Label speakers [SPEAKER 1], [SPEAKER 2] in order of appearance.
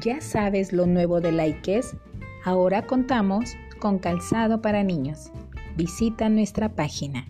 [SPEAKER 1] ¿Ya sabes lo nuevo de Likes? Ahora contamos con calzado para niños. Visita nuestra página